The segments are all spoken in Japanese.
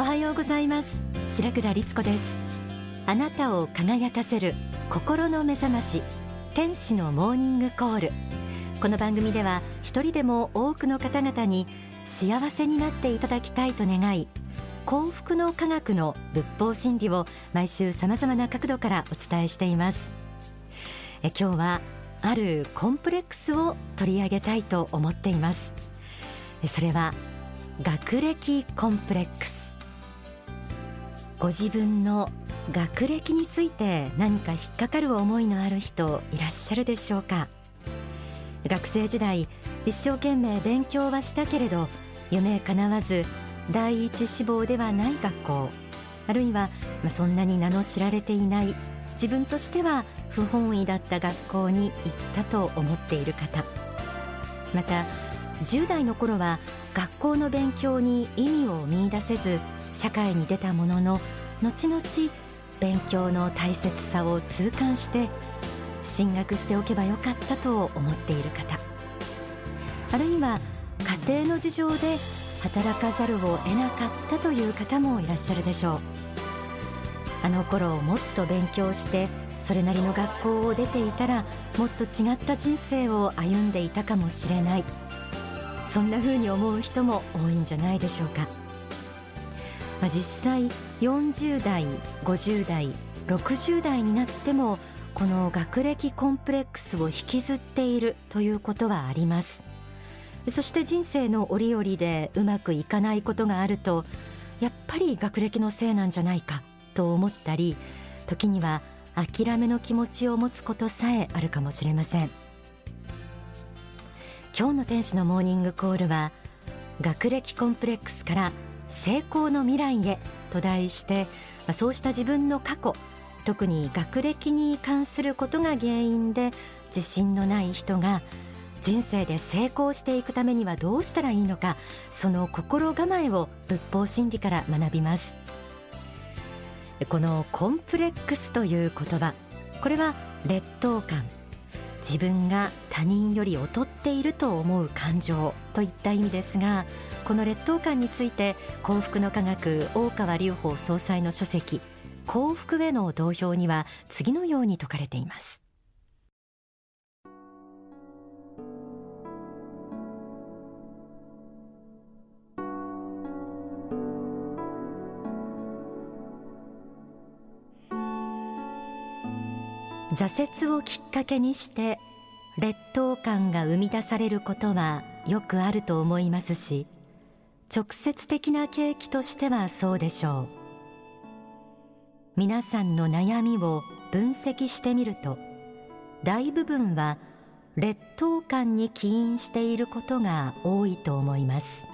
おはようございます。白倉律子です。あなたを輝かせる心の目覚まし天使のモーニングコール。この番組では一人でも多くの方々に幸せになっていただきたいと願い幸福の科学の仏法真理を毎週さまざまな角度からお伝えしています。え今日はあるコンプレックスを取り上げたいと思っています。それは学歴コンプレックス。ご自分の学歴について何か引っかかる思いのある人いらっしゃるでしょうか？学生時代一生懸命勉強はしたけれど夢叶わず第一志望ではない学校あるいは、まあ、そんなに名の知られていない自分としては不本意だった学校に行ったと思っている方。また10代の頃は学校の勉強に意味を見出せず社会に出たものの後々勉強の大切さを痛感して進学しておけばよかったと思っている方。あるいは家庭の事情で働かざるを得なかったという方もいらっしゃるでしょう。あの頃もっと勉強してそれなりの学校を出ていたらもっと違った人生を歩んでいたかもしれない。そんな風に思う人も多いんじゃないでしょうか、まあ、実際40代50代60代になってもこの学歴コンプレックスを引きずっているということはあります。そして人生の折々でうまくいかないことがあるとやっぱり学歴のせいなんじゃないかと思ったり時には諦めの気持ちを持つことさえあるかもしれません。今日の天使のモーニングコールは学歴コンプレックスから成功の未来へと題してそうした自分の過去特に学歴に関することが原因で自信のない人が人生で成功していくためにはどうしたらいいのかその心構えを仏法真理から学びます。このコンプレックスという言葉これは劣等感自分が他人より劣っていると思う感情といった意味ですがこの劣等感について幸福の科学大川隆法総裁の書籍幸福への同票には次のように説かれています。挫折をきっかけにして劣等感が生み出されることはよくあると思いますし直接的な契機としてはそうでしょう。皆さんの悩みを分析してみると大部分は劣等感に起因していることが多いと思います。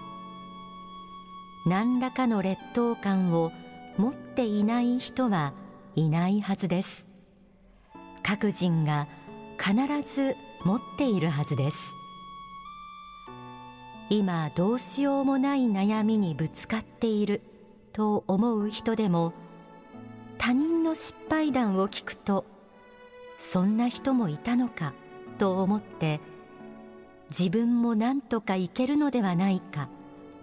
何らかの劣等感を持っていない人はいないはずです。各人が必ず持っているはずです。今どうしようもない悩みにぶつかっていると思う人でも他人の失敗談を聞くとそんな人もいたのかと思って自分も何とかいけるのではないか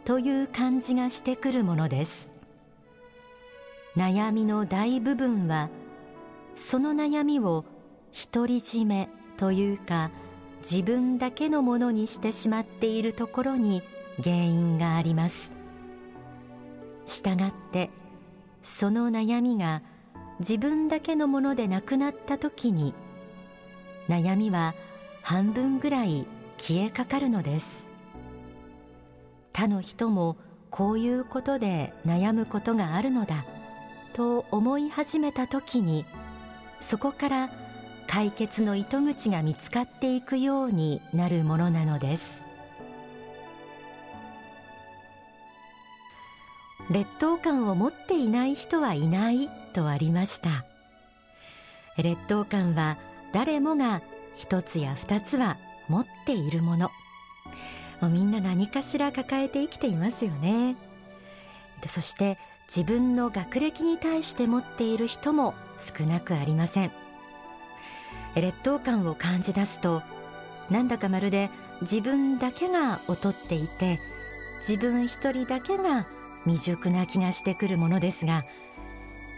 という感じがしてくるものです。悩みの大部分はその悩みを独り占めというか自分だけのものにしてしまっているところに原因があります。したがってその悩みが自分だけのものでなくなった時に悩みは半分ぐらい消えかかるのです。他の人もこういうことで悩むことがあるのだと思い始めた時にそこから解決の糸口が見つかっていくようになるものなのです。劣等感を持っていない人はいないとありました。劣等感は誰もが一つや二つは持っているもの。もうみんな何かしら抱えて生きていますよね。そして自分の学歴に対して持っている人も少なくありません。劣等感を感じ出すとなんだかまるで自分だけが劣っていて自分一人だけが未熟な気がしてくるものですが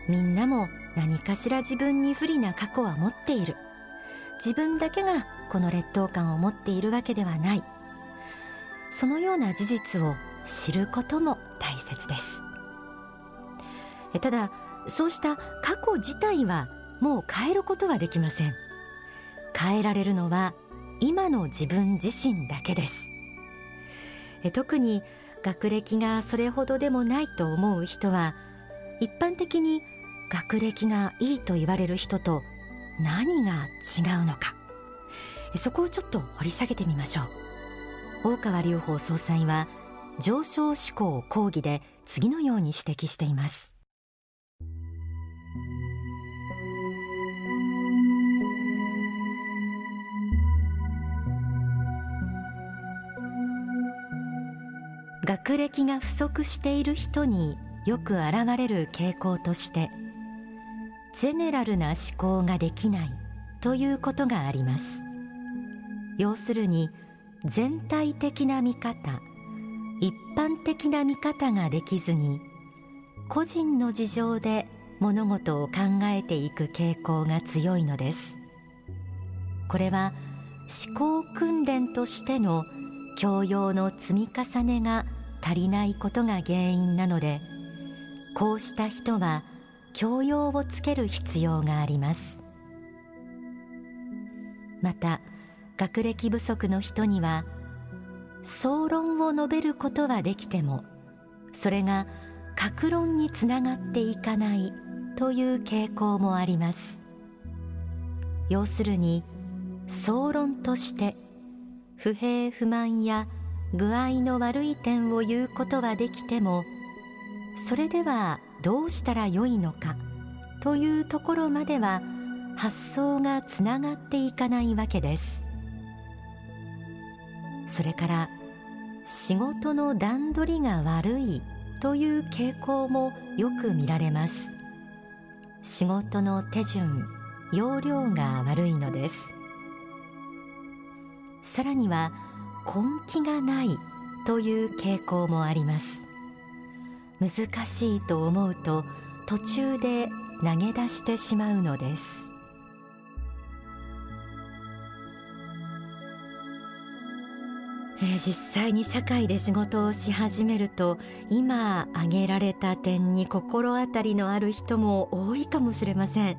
みんなも何かしら自分に不利な過去は持っている。自分だけがこの劣等感を持っているわけではない。そのような事実を知ることも大切です。ただそうした過去自体はもう変えることはできません。変えられるのは今の自分自身だけです。特に学歴がそれほどでもないと思う人は一般的に学歴がいいと言われる人と何が違うのか。そこをちょっと掘り下げてみましょう。大川隆法総裁は上昇志向講義で次のように指摘しています。学歴が不足している人によく現れる傾向としてゼネラルな思考ができないということがあります。要するに全体的な見方一般的な見方ができずに個人の事情で物事を考えていく傾向が強いのです。これは思考訓練としての教養の積み重ねが足りないことが原因なのでこうした人は教養をつける必要があります。また学歴不足の人には総論を述べることはできてもそれが格論につながっていかないという傾向もあります。要するに総論として不平不満や具合の悪い点を言うことはできてもそれではどうしたらよいのかというところまでは発想がつながっていかないわけです。それから仕事の段取りが悪いという傾向もよく見られます。仕事の手順要領が悪いのです。さらには根気がないという傾向もあります。難しいと思うと途中で投げ出してしまうのです。実際に社会で仕事をし始めると今挙げられた点に心当たりのある人も多いかもしれません。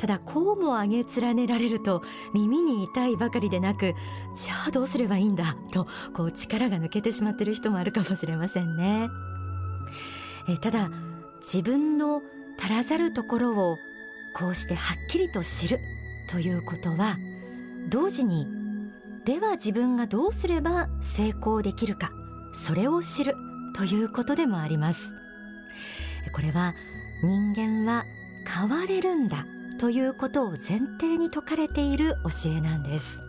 ただこうも上げ連ねられると耳に痛いばかりでなくじゃあどうすればいいんだ？とこう力が抜けてしまっている人もあるかもしれませんね。えただ自分の足らざるところをこうしてはっきりと知るということは同時にでは自分がどうすれば成功できるかそれを知るということでもあります。これは人間は変われるんだということを前提に説かれている教えなんです。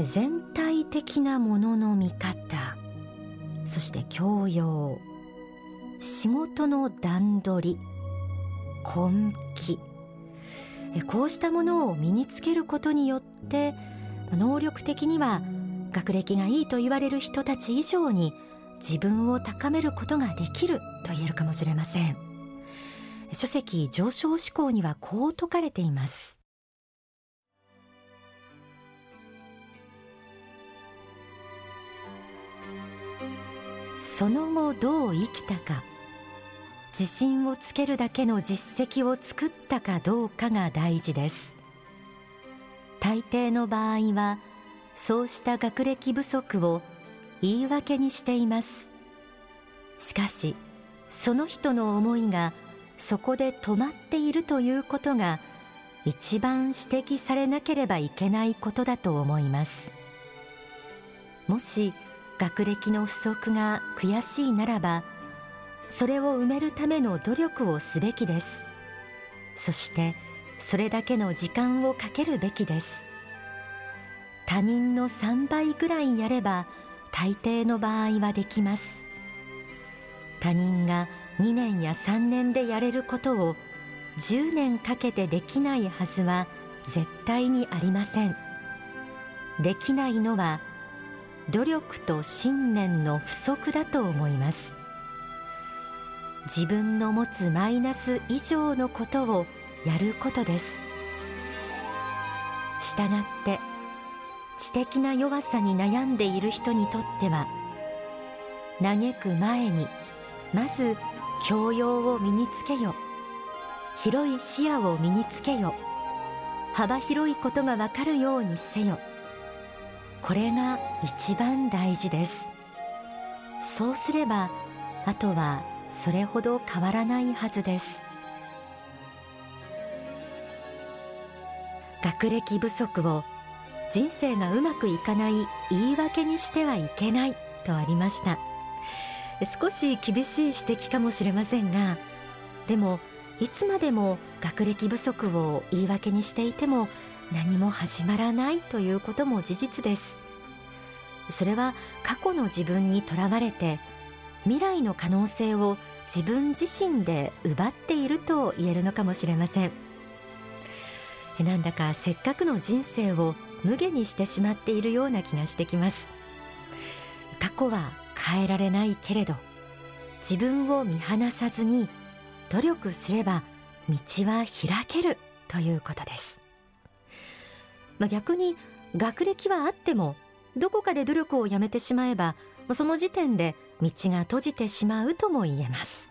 全体的なものの見方そして教養仕事の段取り根気こうしたものを身につけることによって能力的には学歴がいいと言われる人たち以上に自分を高めることができると言えるかもしれません。書籍上昇志向にはこう説かれています。その後どう生きたか自信をつけるだけの実績を作ったかどうかが大事です。大抵の場合はそうした学歴不足を言い訳にしています。しかしその人の思いがそこで止まっているということが一番指摘されなければいけないことだと思います。もし学歴の不足が悔しいならばそれを埋めるための努力をすべきです。そしてそれだけの時間をかけるべきです。他人の3倍ぐらいやれば大抵の場合はできます。他人が2年や3年でやれることを10年かけてできないはずは絶対にありません。できないのは努力と信念の不足だと思います。自分の持つマイナス以上のことをやることです。したがって知的な弱さに悩んでいる人にとっては嘆く前にまず教養を身につけよ。広い視野を身につけよ。幅広いことがわかるようにせよ。これが一番大事です。そうすればあとはそれほど変わらないはずです。学歴不足を人生がうまくいかない言い訳にしてはいけないとありました。少し厳しい指摘かもしれませんがでもいつまでも学歴不足を言い訳にしていても何も始まらないということも事実です。それは過去の自分にとらわれて未来の可能性を自分自身で奪っていると言えるのかもしれません。なんだかせっかくの人生を無下にしてしまっているような気がしてきます。過去は変えられないけれど自分を見放さずに努力すれば道は開けるということです、まあ、逆に学歴はあってもどこかで努力をやめてしまえばその時点で道が閉じてしまうとも言えます。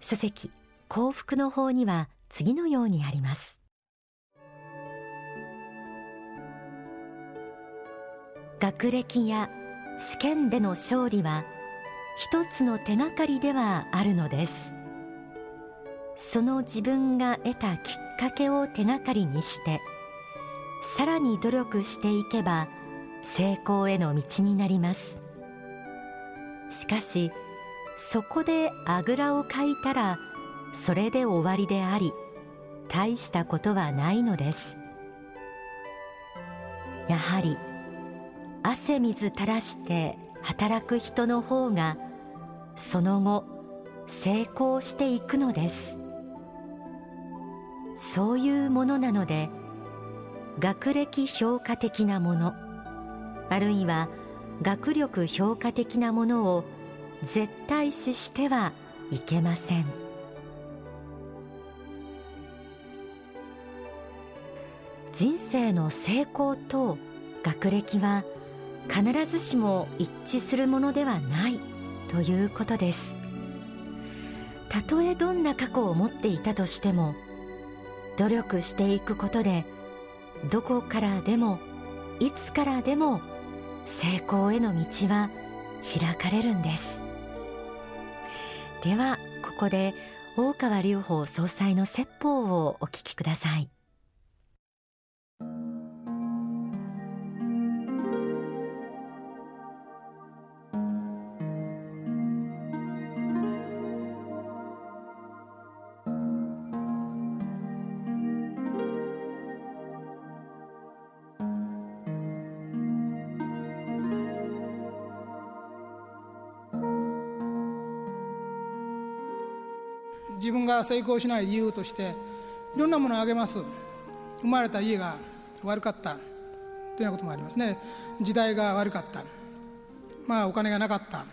書籍幸福の方には次のようにあります。学歴や試験での勝利は一つの手がかりではあるのです。その自分が得たきっかけを手がかりにしてさらに努力していけば成功への道になります。しかしそこであぐらをかいたらそれで終わりであり大したことはないのです。やはり汗水垂らして働く人の方がその後成功していくのです。そういうものなので学歴評価的なものあるいは学力評価的なものを絶対視してはいけません。人生の成功と学歴は必ずしも一致するものではないということです。たとえどんな過去を持っていたとしても努力していくことでどこからでもいつからでも成功への道は開かれるんです。ではここで大川隆法総裁の説法をお聞きください。自分が成功しない理由としていろんなものを挙げます。生まれた家が悪かった。というようなこともありますね。時代が悪かった。まあお金がなかった。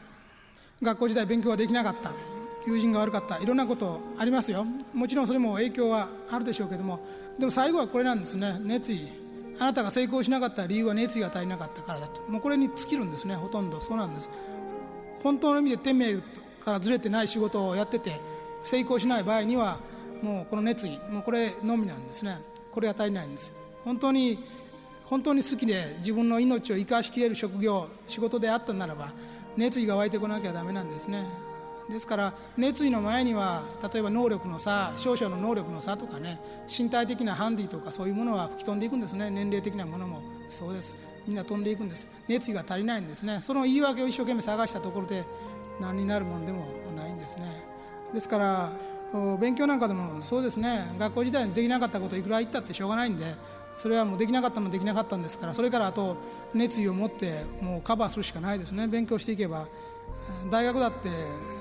学校時代勉強ができなかった。友人が悪かった。いろんなことありますよ。もちろんそれも影響はあるでしょうけども。でも最後はこれなんですね。熱意。あなたが成功しなかった理由は熱意が足りなかったからだと。もうこれに尽きるんですねほとんど。そうなんです。本当の意味で天命からずれてない仕事をやってて成功しない場合にはもうこの熱意もうこれのみなんですね。これが足りないんです。本当に本当に好きで自分の命を生かしきれる職業仕事であったならば熱意が湧いてこなきゃダメなんですね。ですから熱意の前には例えば能力の差少々の能力の差とかね身体的なハンディとかそういうものは吹き飛んでいくんですね。年齢的なものも。そうです。みんな飛んでいくんです。熱意が足りないんですね。その言い訳を一生懸命探したところで何になるもんでもないんですね。ですから勉強なんかでもそうですね。学校時代にできなかったこといくら言ったってしょうがないんでそれはもうできなかったのできなかったんですからそれからあと熱意を持ってもうカバーするしかないですね。勉強していけば大学だって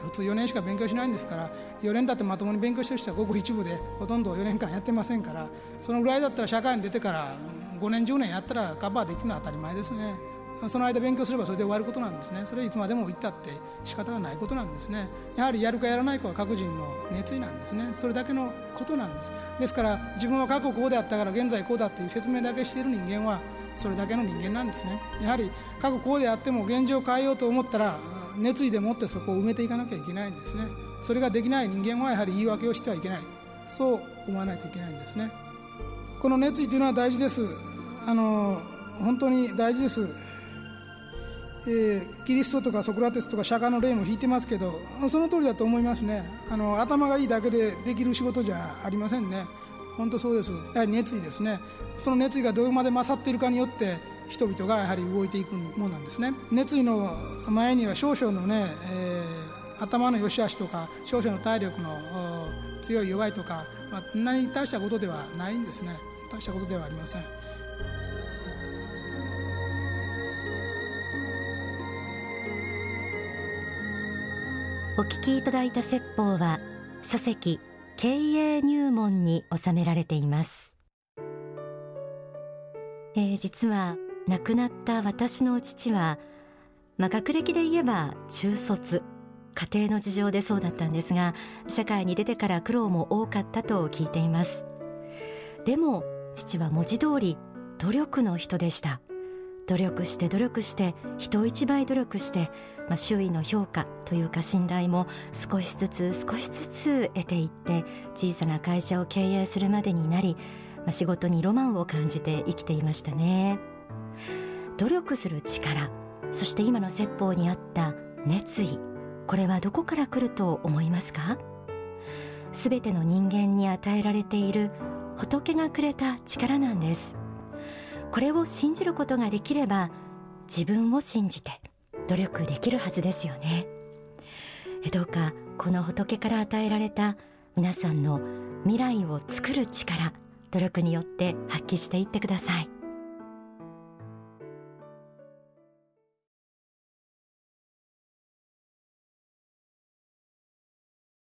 普通4年しか勉強しないんですから4年だってまともに勉強してる人はごく一部でほとんど4年間やってませんからそのぐらいだったら社会に出てから5年10年やったらカバーできるのは当たり前ですね。その間勉強すればそれで終わることなんですね。それいつまでも言ったって仕方がないことなんですね。やはりやるかやらないかは各人の熱意なんですね。それだけのことなんです。ですから自分は過去こうであったから現在こうだっていう説明だけしている人間はそれだけの人間なんですね。やはり過去こうであっても現状を変えようと思ったら熱意でもってそこを埋めていかなきゃいけないんですね。それができない人間はやはり言い訳をしてはいけない。そう思わないといけないんですね。この熱意というのは大事です。あの本当に大事です、えー、キリストとかソクラテスとか釈迦の例も引いてますけどその通りだと思いますね。あの頭がいいだけでできる仕事じゃありませんね。本当そうです。やはり熱意ですね。その熱意がどこまで勝っているかによって人々がやはり動いていくものなんですね。熱意の前には少々のね、えー、頭の良し悪しとか少々の体力の強い弱いとか、まあ、何大したことではないんですね。大したことではありません。お聞きいただいた説法は書籍経営入門に収められています、えー、実は亡くなった私の父は、まあ、学歴で言えば中卒家庭の事情でそうだったんですが社会に出てから苦労も多かったと聞いています。でも父は文字通り努力の人でした。努力して努力して人一倍努力して、まあ、周囲の評価というか信頼も少しずつ少しずつ得ていって小さな会社を経営するまでになり、まあ、仕事にロマンを感じて生きていましたね。努力する力そして今の説法にあった熱意これはどこから来ると思いますか？すべての人間に与えられている仏がくれた力なんです。これを信じることができれば自分を信じて努力できるはずですよね。どうかこの仏から与えられた皆さんの未来を作る力努力によって発揮していってください。